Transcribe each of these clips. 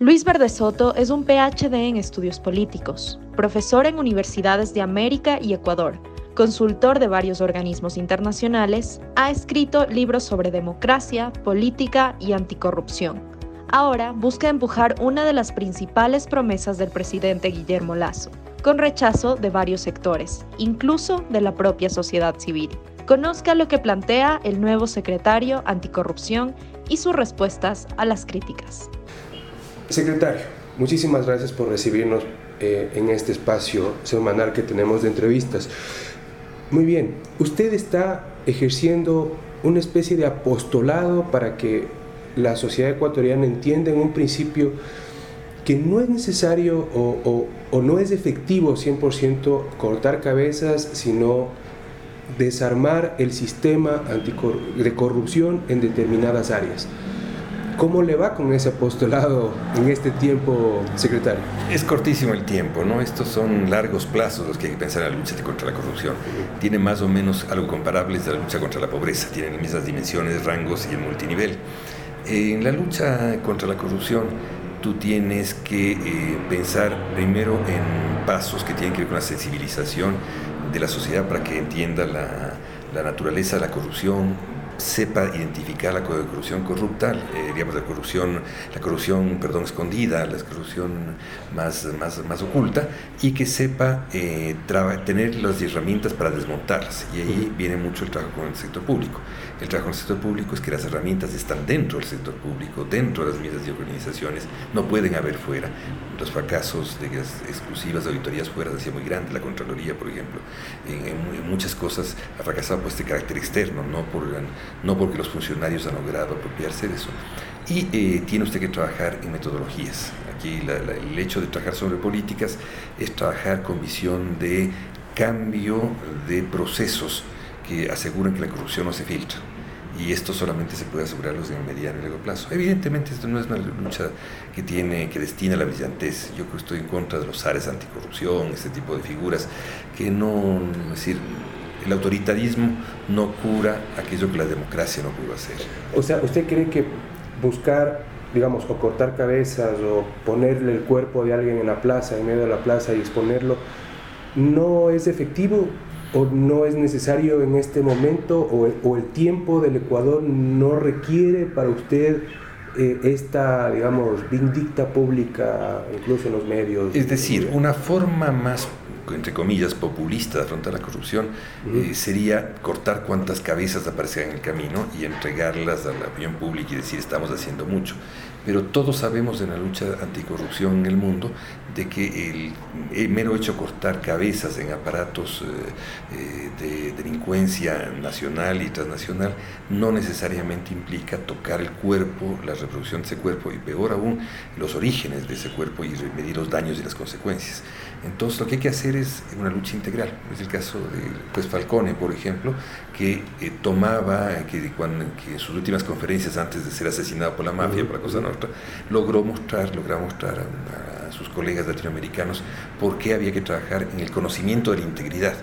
Luis Verde Soto es un PhD en estudios políticos, profesor en universidades de América y Ecuador, consultor de varios organismos internacionales, ha escrito libros sobre democracia, política y anticorrupción. Ahora busca empujar una de las principales promesas del presidente Guillermo Lazo, con rechazo de varios sectores, incluso de la propia sociedad civil. Conozca lo que plantea el nuevo secretario anticorrupción y sus respuestas a las críticas. Secretario, muchísimas gracias por recibirnos eh, en este espacio semanal que tenemos de entrevistas. Muy bien, usted está ejerciendo una especie de apostolado para que la sociedad ecuatoriana entienda en un principio que no es necesario o, no es efectivo 100% cortar cabezas, sino desarmar el sistema de corrupción en determinadas áreas. ¿Cómo le va con ese apostolado en este tiempo, secretario? Es cortísimo el tiempo, ¿no? Estos son largos plazos los que hay que pensar en la lucha contra la corrupción. Tiene más o menos algo comparable a la lucha contra la pobreza, tienen las mismas dimensiones, rangos y el multinivel. En la lucha contra la corrupción, tú tienes que eh, pensar primero en pasos que tienen que ver con la sensibilización de la sociedad para que entienda la, la naturaleza de la corrupción, sepa identificar la corrupción corrupta, eh, digamos la corrupción, la corrupción perdón, escondida, la corrupción más, más, más oculta, y que sepa eh, tener las herramientas para desmontarlas. Y ahí viene mucho el trabajo con el sector público. El trabajo con el sector público es que las herramientas están dentro del sector público, dentro de las mismas organizaciones, no pueden haber fuera. Los fracasos de las exclusivas de auditorías fuera han sido muy grandes, la Contraloría, por ejemplo, en, muchas cosas ha fracasado por este carácter externo, no por no porque los funcionarios han logrado apropiarse de eso. Y eh, tiene usted que trabajar en metodologías. Aquí el hecho de trabajar sobre políticas es trabajar con visión de cambio de procesos que aseguren que la corrupción no se filtra. Y esto solamente se puede asegurarlos en mediano y largo plazo. Evidentemente, esto no es una lucha que tiene que destina la brillantez. Yo estoy en contra de los áreas anticorrupción, este tipo de figuras que no, es decir, el autoritarismo no cura aquello que la democracia no pudo hacer. O sea, ¿usted cree que buscar, digamos, o cortar cabezas o ponerle el cuerpo de alguien en la plaza, en medio de la plaza y exponerlo, no es efectivo o no es necesario en este momento o, el tiempo del Ecuador no requiere para usted eh, esta, digamos, vindicta pública, incluso en los medios? Es decir, una forma más entre comillas, populista de afrontar la corrupción, eh, sería cortar cuantas cabezas aparecen en el camino y entregarlas a la opinión pública y decir estamos haciendo mucho. Pero todos sabemos en la lucha anticorrupción en el mundo de que el, mero hecho de cortar cabezas en aparatos eh, eh, de delincuencia nacional y transnacional no necesariamente implica tocar el cuerpo, la reproducción de ese cuerpo y peor aún los orígenes de ese cuerpo y medir los daños y las consecuencias. Entonces lo que hay que hacer es una lucha integral. Es el caso de pues, Falcone, por ejemplo, que eh, tomaba, que, cuando, que en sus últimas conferencias antes de ser asesinado por la mafia, por la Cosa Nostra, logró mostrar, logró mostrar a, sus colegas latinoamericanos por qué había que trabajar en el conocimiento de la integridad,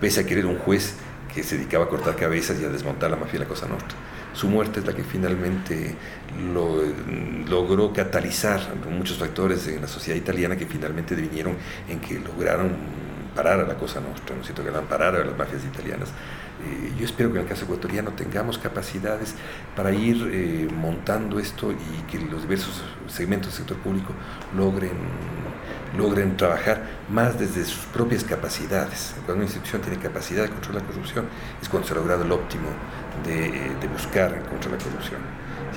pese a querer un juez que se dedicaba a cortar cabezas y a desmontar la mafia de la Cosa Nostra. Su muerte es la que finalmente lo, logró catalizar muchos factores en la sociedad italiana que finalmente vinieron en que lograron parar a la Cosa Nostra, ¿no es cierto? Que parar a las mafias italianas. Eh, yo espero que en el caso ecuatoriano tengamos capacidades para ir eh, montando esto y que los diversos segmentos del sector público logren, logren trabajar más desde sus propias capacidades. Cuando una institución tiene capacidad de controlar la corrupción es cuando se ha logrado el óptimo de, eh, de buscar contra la corrupción.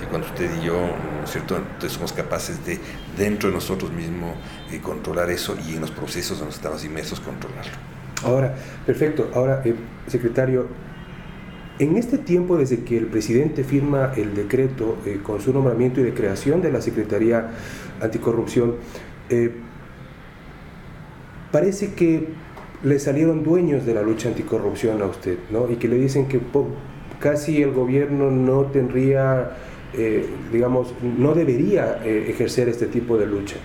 cuando usted y yo, ¿no es cierto? Entonces somos capaces de, dentro de nosotros mismos, controlar eso y en los procesos donde estamos inmersos, controlarlo. Ahora, perfecto. Ahora, eh, secretario, en este tiempo desde que el presidente firma el decreto eh, con su nombramiento y de creación de la Secretaría Anticorrupción, eh, parece que le salieron dueños de la lucha anticorrupción a usted, ¿no? Y que le dicen que casi el gobierno no tendría, digamos, no debería ejercer este tipo de lucha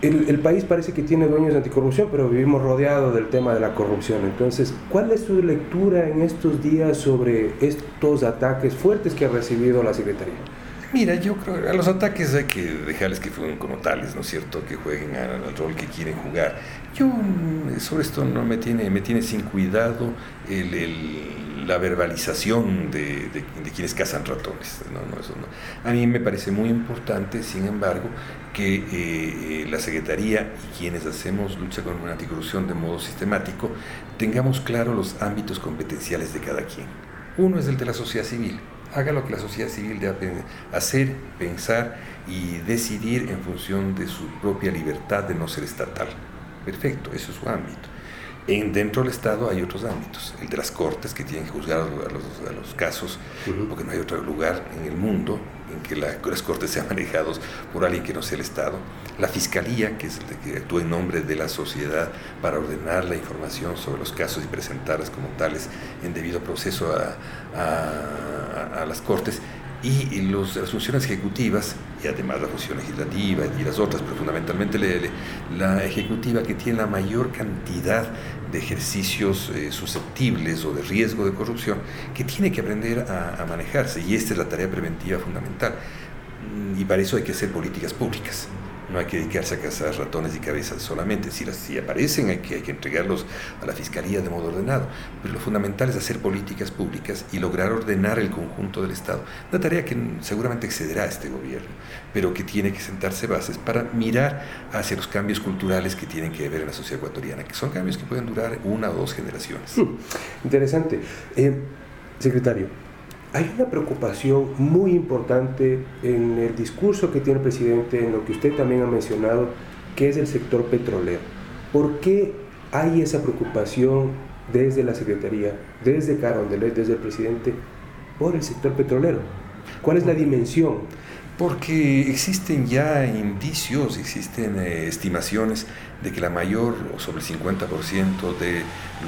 el, país parece que tiene dueños de anticorrupción, pero vivimos rodeados del tema de la corrupción. Entonces, ¿cuál es su lectura en estos días sobre estos ataques fuertes que ha recibido la Secretaría? Mira, yo creo que a los ataques hay que dejarles que jueguen como tales, ¿no es cierto? Que jueguen al, rol que quieren jugar. Yo mm, sobre esto no me tiene, me tiene sin cuidado la verbalización de, quienes cazan ratones. No, no, eso no. A mí me parece muy importante, sin embargo, que eh, eh, la Secretaría y quienes hacemos lucha con una anticorrupción de modo sistemático tengamos claro los ámbitos competenciales de cada quien. Uno es el de la sociedad civil haga lo que la sociedad civil debe hacer, pensar y decidir en función de su propia libertad de no ser estatal. Perfecto, eso es su ámbito. En, dentro del Estado hay otros ámbitos, el de las cortes que tienen que juzgar a los, casos, porque no hay otro lugar en el mundo en que las cortes sean manejadas por alguien que no sea el Estado, la Fiscalía, que es el que actúa en nombre de la sociedad para ordenar la información sobre los casos y presentarlas como tales en debido proceso a, a las cortes, y los, las funciones ejecutivas, y además la función legislativa y las otras, pero fundamentalmente la, ejecutiva que tiene la mayor cantidad de ejercicios eh, susceptibles o de riesgo de corrupción, que tiene que aprender a, a manejarse, y esta es la tarea preventiva fundamental. Y para eso hay que hacer políticas públicas no hay que dedicarse a cazar ratones y cabezas solamente. Si, las, si aparecen hay que, entregarlos a la Fiscalía de modo ordenado. Pero lo fundamental es hacer políticas públicas y lograr ordenar el conjunto del Estado. Una tarea que seguramente excederá a este gobierno, pero que tiene que sentarse bases para mirar hacia los cambios culturales que tienen que ver en la sociedad ecuatoriana, que son cambios que pueden durar una o dos generaciones. Hmm, interesante. Eh, secretario, hay una preocupación muy importante en el discurso que tiene el presidente, en lo que usted también ha mencionado, que es el sector petrolero. ¿Por qué hay esa preocupación desde la Secretaría, desde Carondelet, desde el presidente, por el sector petrolero? ¿Cuál es la dimensión? Porque existen ya indicios, existen eh, estimaciones de que la mayor, o sobre el 50% de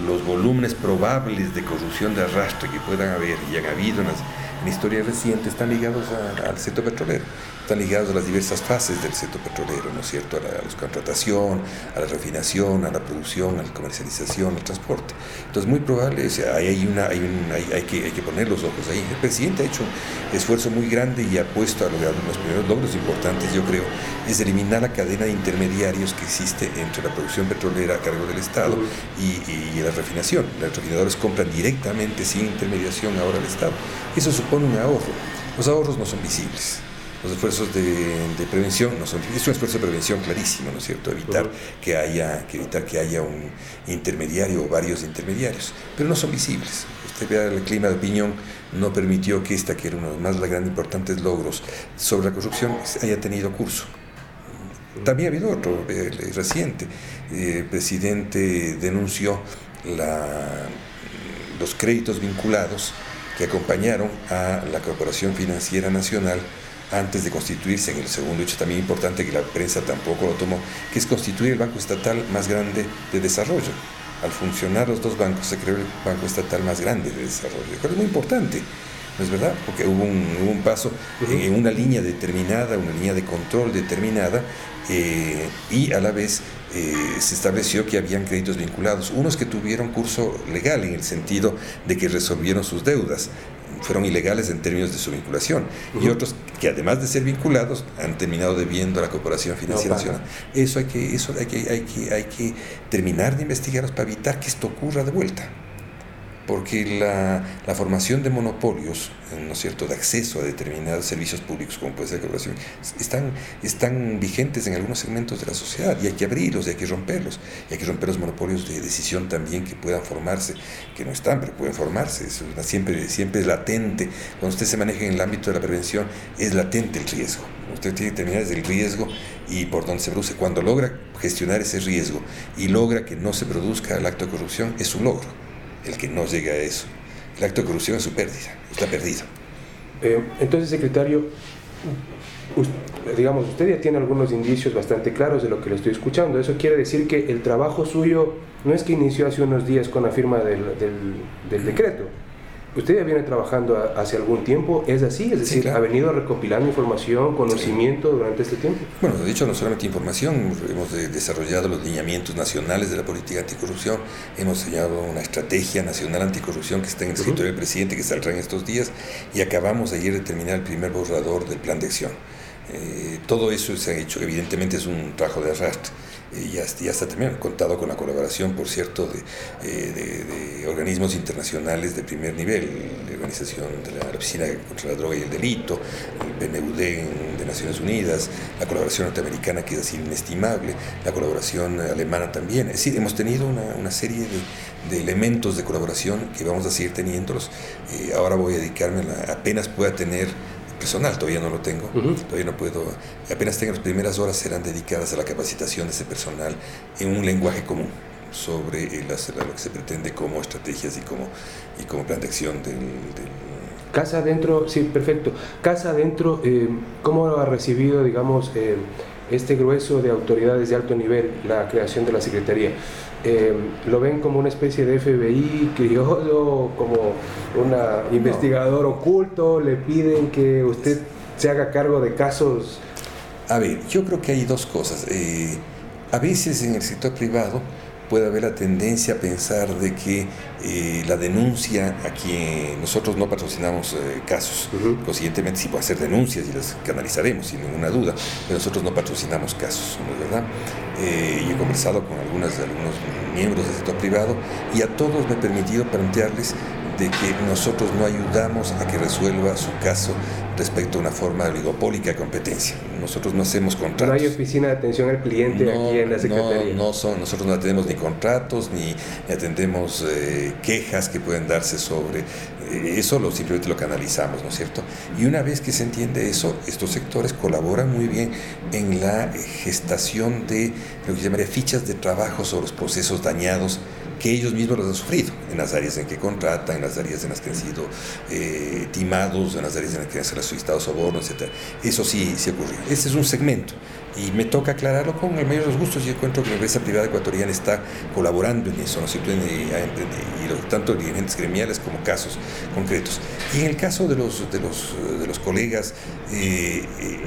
los volúmenes probables de corrupción de arrastre que puedan haber y han habido en, las, en historia reciente están ligados al sector petrolero están ligados a las diversas fases del sector petrolero, ¿no es cierto? A la, contratación, a la refinación, a la producción, a la comercialización, al transporte. Entonces, muy probable, hay, una, hay, hay, que, hay que poner los ojos ahí. El presidente ha hecho un esfuerzo muy grande y ha puesto a lograr los primeros logros importantes, yo creo, es eliminar la cadena de intermediarios que existe entre la producción petrolera a cargo del Estado y, y la refinación. Los refinadores compran directamente, sin intermediación, ahora al Estado. Eso supone un ahorro. Los ahorros no son visibles los esfuerzos de, prevención no son, es un esfuerzo de prevención clarísimo, ¿no es cierto? Evitar que haya, que evitar que haya un intermediario o varios intermediarios, pero no son visibles. Usted vea el clima de opinión no permitió que esta, que era uno de los más grandes importantes logros sobre la corrupción, haya tenido curso. También ha habido otro reciente. El presidente denunció la, los créditos vinculados que acompañaron a la Corporación Financiera Nacional antes de constituirse en el segundo hecho también importante que la prensa tampoco lo tomó, que es constituir el banco estatal más grande de desarrollo. Al funcionar los dos bancos se creó el banco estatal más grande de desarrollo, es muy importante. ¿no es verdad? Porque hubo un, paso en, una línea determinada, una línea de control determinada, eh, y a la vez eh, se estableció que habían créditos vinculados, unos que tuvieron curso legal en el sentido de que resolvieron sus deudas, fueron ilegales en términos de su vinculación, y otros que además de ser vinculados han terminado debiendo a la Corporación Financiera Nacional. Eso hay que, eso hay que, hay que, hay que terminar de investigarlos para evitar que esto ocurra de vuelta porque la, formación de monopolios, ¿no es cierto?, de acceso a determinados servicios públicos, como puede ser la corporación, están, vigentes en algunos segmentos de la sociedad y hay que abrirlos, y hay que romperlos, y hay que romper los monopolios de decisión también que puedan formarse, que no están, pero pueden formarse, es siempre, siempre es latente, cuando usted se maneja en el ámbito de la prevención, es latente el riesgo, usted tiene que terminar desde el riesgo y por donde se produce, cuando logra gestionar ese riesgo y logra que no se produzca el acto de corrupción, es un logro el que no llegue a eso. El acto de corrupción es su pérdida, está perdido. Eh, entonces, secretario, digamos, usted ya tiene algunos indicios bastante claros de lo que le estoy escuchando. Eso quiere decir que el trabajo suyo no es que inició hace unos días con la firma del, del, decreto, usted ya viene trabajando hace algún tiempo, ¿es así? Es decir, ¿ha venido recopilando información, conocimiento durante este tiempo? Bueno, de hecho, no solamente información, hemos desarrollado los lineamientos nacionales de la política anticorrupción, hemos diseñado una estrategia nacional anticorrupción que está en el escritorio del presidente, que saldrá en estos días, y acabamos ayer de terminar el primer borrador del plan de acción. Eh, todo eso se ha hecho, evidentemente es un trabajo de arrastre y ya, ya está también contado con la colaboración, por cierto, de, organismos internacionales de primer nivel, la Organización de la Oficina contra la Droga y el Delito, el PNUD de Naciones Unidas, la colaboración norteamericana que es así inestimable, la colaboración alemana también. Es decir, hemos tenido una, serie de, elementos de colaboración que vamos a seguir teniéndolos. Eh, ahora voy a dedicarme, a, apenas pueda tener personal, todavía no lo tengo, todavía no puedo, apenas tengo las primeras horas serán dedicadas a la capacitación de ese personal en un lenguaje común sobre lo que se pretende como estrategias y como, y como plan de acción del, Casa adentro, sí, perfecto. Casa adentro, eh, ¿cómo ha recibido, digamos, eh, este grueso de autoridades de alto nivel la creación de la Secretaría? Eh, lo ven como una especie de FBI criollo, como un investigador oculto, le piden que usted se haga cargo de casos. A ver, yo creo que hay dos cosas. Eh, a veces en el sector privado puede haber la tendencia a pensar de que eh, la denuncia a quien nosotros no patrocinamos eh, casos, consiguientemente sí puede hacer denuncias y las canalizaremos sin ninguna duda, pero nosotros no patrocinamos casos, ¿no es verdad? Eh, y he conversado con algunas, algunos miembros del sector privado y a todos me he permitido plantearles de que nosotros no ayudamos a que resuelva su caso respecto a una forma oligopólica de competencia. Nosotros no hacemos contratos. No hay oficina de atención al cliente aquí en la Secretaría. No, no son, nosotros no atendemos ni contratos, ni, atendemos eh, quejas que pueden darse sobre eh, eso, lo, simplemente lo canalizamos, ¿no es cierto? Y una vez que se entiende eso, estos sectores colaboran muy bien en la gestación de lo que se llamaría fichas de trabajo sobre los procesos dañados que ellos mismos los han sufrido, en las áreas en que contratan, en las áreas en las que han sido eh, timados, en las áreas en las que han sido solicitado soborno, etc. Eso sí, sí ocurrió. Este es un segmento y me toca aclararlo con el mayor de los gustos y encuentro que la empresa privada ecuatoriana está colaborando en eso, ¿no cierto? Y, tanto dirigentes gremiales como casos concretos. Y en el caso de los, de los, de los colegas, eh, eh,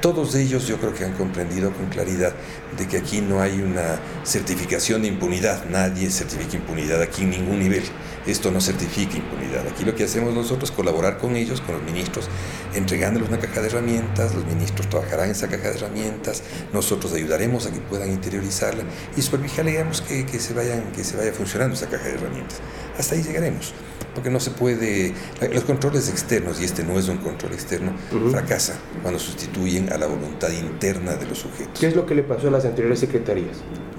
todos ellos yo creo que han comprendido con claridad de que aquí no hay una certificación de impunidad, nadie certifica impunidad aquí en ningún nivel. Esto no certifica impunidad. Aquí lo que hacemos nosotros es colaborar con ellos, con los ministros, entregándoles una caja de herramientas, los ministros trabajarán en esa caja de herramientas, nosotros ayudaremos a que puedan interiorizarla y supervigilaremos que, que, que se vaya funcionando esa caja de herramientas. Hasta ahí llegaremos porque no se puede, los controles externos, y este no es un control externo, fracasan cuando sustituyen a la voluntad interna de los sujetos. ¿Qué es lo que le pasó a las anteriores secretarías?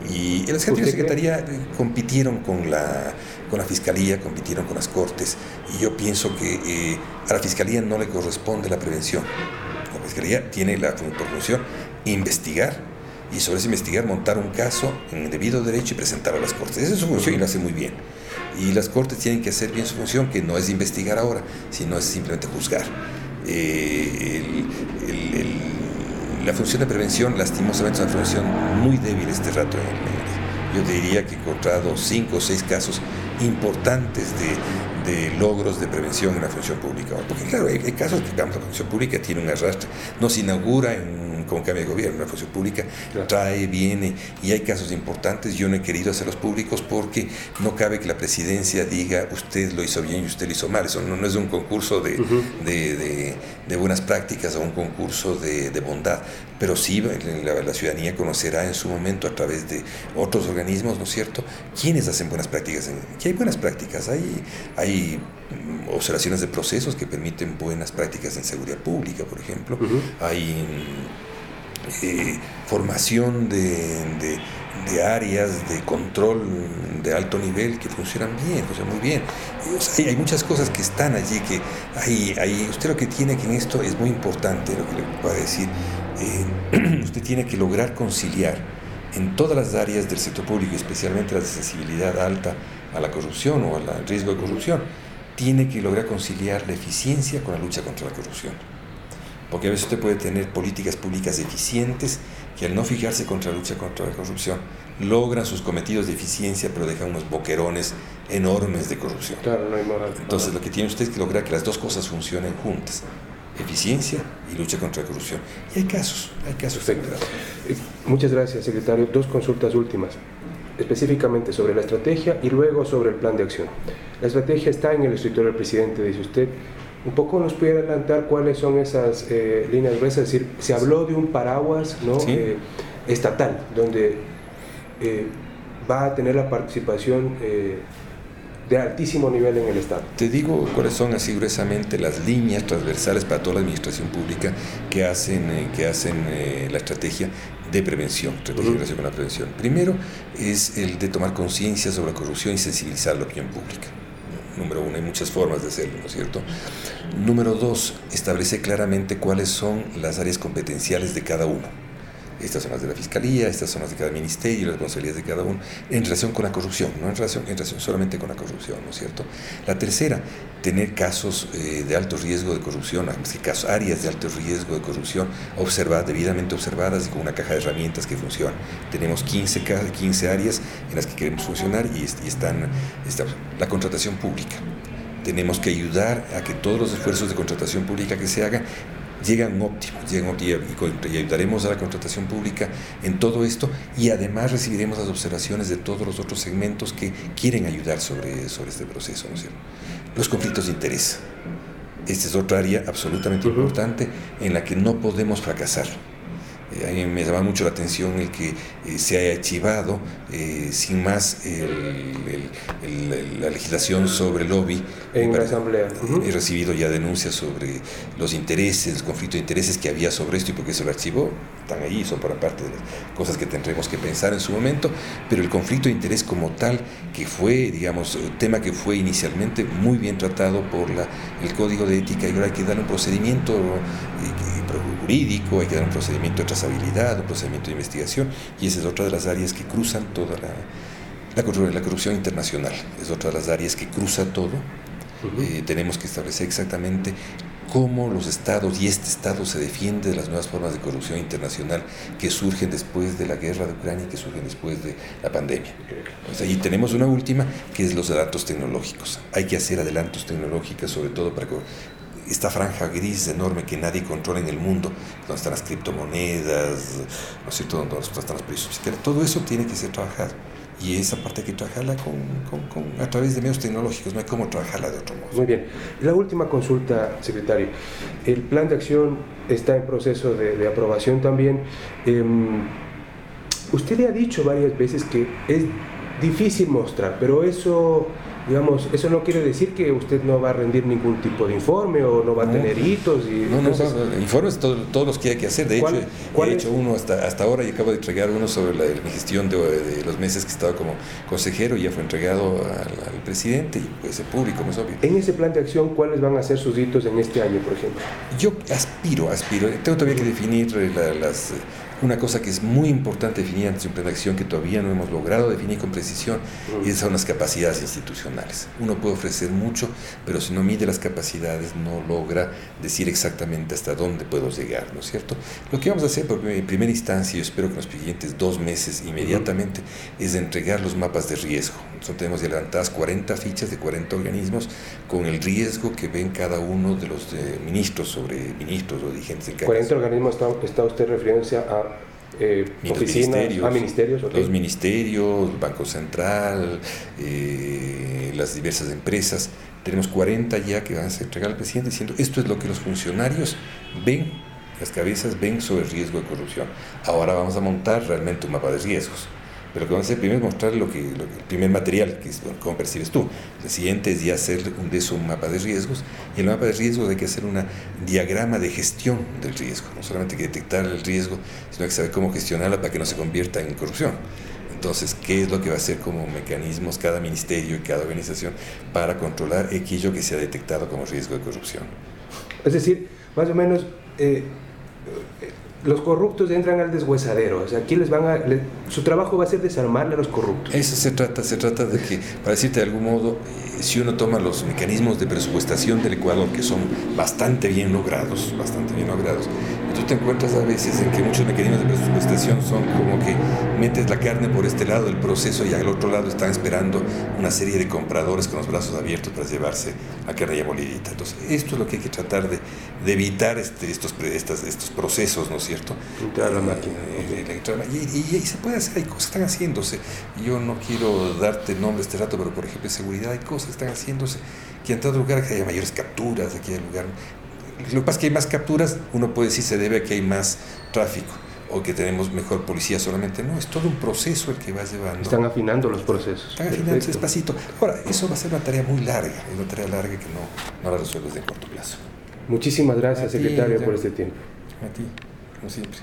Y las anteriores secretarías compitieron con la, con la fiscalía, compitieron con las cortes, y yo pienso que eh, a la fiscalía no le corresponde la prevención. La fiscalía tiene la función investigar y sobre ese investigar montar un caso en debido derecho y presentarlo a las cortes. Esa es su función y lo hace muy bien. Y las cortes tienen que hacer bien su función, que no es investigar ahora, sino es simplemente juzgar. Eh, la función de prevención, lastimosamente, es una función muy débil este rato. Yo diría que he encontrado cinco o seis casos importantes de, de, logros de prevención en la función pública. Porque claro, hay, casos que la función pública tiene un arrastre, no se inaugura en con cambio de gobierno, la función pública trae, viene, y hay casos importantes. Yo no he querido hacerlos públicos porque no cabe que la presidencia diga usted lo hizo bien y usted lo hizo mal. Eso no, es un concurso de, de, buenas prácticas o un concurso de, bondad, pero sí la, la, ciudadanía conocerá en su momento a través de otros organismos, ¿no es cierto?, quiénes hacen buenas prácticas. Aquí hay buenas prácticas, hay, hay mm, observaciones de procesos que permiten buenas prácticas en seguridad pública, por ejemplo. Hay eh, formación de, áreas de control de alto nivel que funcionan bien, sea, muy bien. hay, muchas cosas que están allí, que hay, usted lo que tiene que en esto es muy importante, lo que le puedo decir, eh, usted tiene que lograr conciliar en todas las áreas del sector público, especialmente las de sensibilidad alta a la corrupción o al riesgo de corrupción, tiene que lograr conciliar la eficiencia con la lucha contra la corrupción porque a veces usted puede tener políticas públicas eficientes que al no fijarse contra la lucha contra la corrupción, logran sus cometidos de eficiencia, pero dejan unos boquerones enormes de corrupción. Claro, no hay moral. Entonces, lo que tiene usted es que lograr que las dos cosas funcionen juntas eficiencia y lucha contra la corrupción. Y hay casos, hay casos. Perfecto. Eh, muchas gracias, secretario. Dos consultas últimas, específicamente sobre la estrategia y luego sobre el plan de acción. La estrategia está en el escritorio del presidente, dice usted. Un poco nos puede adelantar cuáles son esas eh, líneas gruesas, es decir, se habló de un paraguas ¿no? Eh, estatal, donde va a tener la participación de altísimo nivel en el Estado. Te digo cuáles son así gruesamente las líneas transversales para toda la administración pública que hacen, eh, que hacen eh, la estrategia de prevención, estrategia relación con la prevención. Primero es el de tomar conciencia sobre la corrupción y sensibilizar la opinión pública. Número uno, hay muchas formas de hacerlo, ¿no es cierto? Número dos, establece claramente cuáles son las áreas competenciales de cada uno estas son las de la Fiscalía, estas son las de cada ministerio, las responsabilidades de cada uno, en relación con la corrupción, no en relación, en relación solamente con la corrupción, ¿no es cierto? La tercera, tener casos eh, de alto riesgo de corrupción, casos, áreas de alto riesgo de corrupción observadas, debidamente observadas y con una caja de herramientas que funciona. Tenemos 15, 15 áreas en las que queremos funcionar y, están, está la contratación pública tenemos que ayudar a que todos los esfuerzos de contratación pública que se hagan llegan óptimos, llegan y, ayudaremos a la contratación pública en todo esto y además recibiremos las observaciones de todos los otros segmentos que quieren ayudar sobre, sobre este proceso. ¿no es cierto? Los conflictos de interés. Esta es otra área absolutamente importante en la que no podemos fracasar. Eh, a mí me llama mucho la atención el que eh, se haya archivado eh, sin más la legislación sobre lobby. En la Asamblea. He recibido ya denuncias sobre los intereses, el conflicto de intereses que había sobre esto y por qué se lo archivó. Están ahí, son por parte de las cosas que tendremos que pensar en su momento, pero el conflicto de interés como tal, que fue, digamos, tema que fue inicialmente muy bien tratado por la, el Código de Ética y ahora hay que darle un procedimiento jurídico, hay que dar un procedimiento de trazabilidad, un procedimiento de investigación, y esa es otra de las áreas que cruzan toda la, la, la corrupción internacional, es otra de las áreas que cruza todo. Eh, tenemos que establecer exactamente cómo los estados y este estado se defiende de las nuevas formas de corrupción internacional que surgen después de la guerra de Ucrania y que surgen después de la pandemia. y tenemos una última que es los adelantos tecnológicos. Hay que hacer adelantos tecnológicos sobre todo para esta franja gris enorme que nadie controla en el mundo, donde están las criptomonedas, ¿no donde están los precios todo eso tiene que ser trabajado. Y esa parte hay que trabajarla con, a través de medios tecnológicos, no hay cómo trabajarla de otro modo. Muy bien. La última consulta, secretario. El plan de acción está en proceso de, aprobación también. Em, usted le ha dicho varias veces que es difícil mostrar, pero eso digamos, eso no quiere decir que usted no va a rendir ningún tipo de informe o no va a tener hitos. Y, no, no, informes todos los que hay que hacer. De hecho, he hecho uno hasta, hasta ahora y acabo de entregar uno sobre la, mi gestión de, los meses que estaba como consejero y ya fue entregado al, presidente y puede ser público, no es obvio. En ese plan de acción, ¿cuáles van a ser sus hitos en este año, por ejemplo? Yo aspiro, aspiro. Tengo todavía que definir las una cosa que es muy importante definir ante un plan de acción que todavía no hemos logrado definir con precisión, y esas son las capacidades institucionales. Uno puede ofrecer mucho, pero si no mide las capacidades no logra decir exactamente hasta dónde puedo llegar, ¿no es cierto? Lo que vamos a hacer en primera instancia, yo espero que en los siguientes dos meses inmediatamente, es entregar los mapas de riesgo. Nosotros tenemos adelantadas 40 fichas de 40 organismos con el riesgo que ven cada uno de los eh, ministros sobre ministros o dirigentes en cada 40 organismos está, está usted refiriéndose a eh, oficinas, a ministerios, los ministerios, Banco Central, eh, las diversas empresas. Tenemos 40 ya que van a ser entregar al presidente diciendo esto es lo que los funcionarios ven, las cabezas ven sobre el riesgo de corrupción. Ahora vamos a montar realmente un mapa de riesgos. Pero lo que vamos a hacer primero es mostrar lo que, el primer material, que es cómo percibes tú. El siguiente es ya hacer un, de eso un mapa de riesgos. Y en el mapa de riesgos hay que hacer un diagrama de gestión del riesgo. No solamente que detectar el riesgo, sino que saber cómo gestionarlo para que no se convierta en corrupción. Entonces, ¿qué es lo que va a hacer como mecanismos cada ministerio y cada organización para controlar aquello que se ha detectado como riesgo de corrupción? Es decir, más o menos, eh, los corruptos entran al deshuesadero. O sea, aquí les van a, su trabajo va a ser desarmarle a los corruptos. Eso se trata, se trata de que, para decirte de algún modo, eh, si uno toma los mecanismos de presupuestación del Ecuador, que son bastante bien logrados, bastante bien logrados, tú te encuentras a veces en que muchos mecanismos de presupuestación son como que metes la carne por este lado del proceso y al otro lado están esperando una serie de compradores con los brazos abiertos para llevarse a carne ya molidita. Entonces, esto es lo que hay que tratar de, de evitar este, estos, estos, estos procesos, ¿no es cierto? La máquina. Eh, y, y, se puede hacer, hay cosas que están haciéndose. Yo no quiero darte nombre este rato, pero por ejemplo, en seguridad hay cosas que están haciéndose que en todo lugar que haya mayores capturas, aquí hay lugar lo que pasa es que hay más capturas, uno puede decir se debe a que hay más tráfico o que tenemos mejor policía solamente. No, es todo un proceso el que va llevando. Están afinando los procesos. Están afinando despacito. Ahora, eso va a ser una tarea muy larga, es una tarea larga que no, no la resuelves de corto plazo. Muchísimas gracias, secretario, por este tiempo. A ti, como siempre.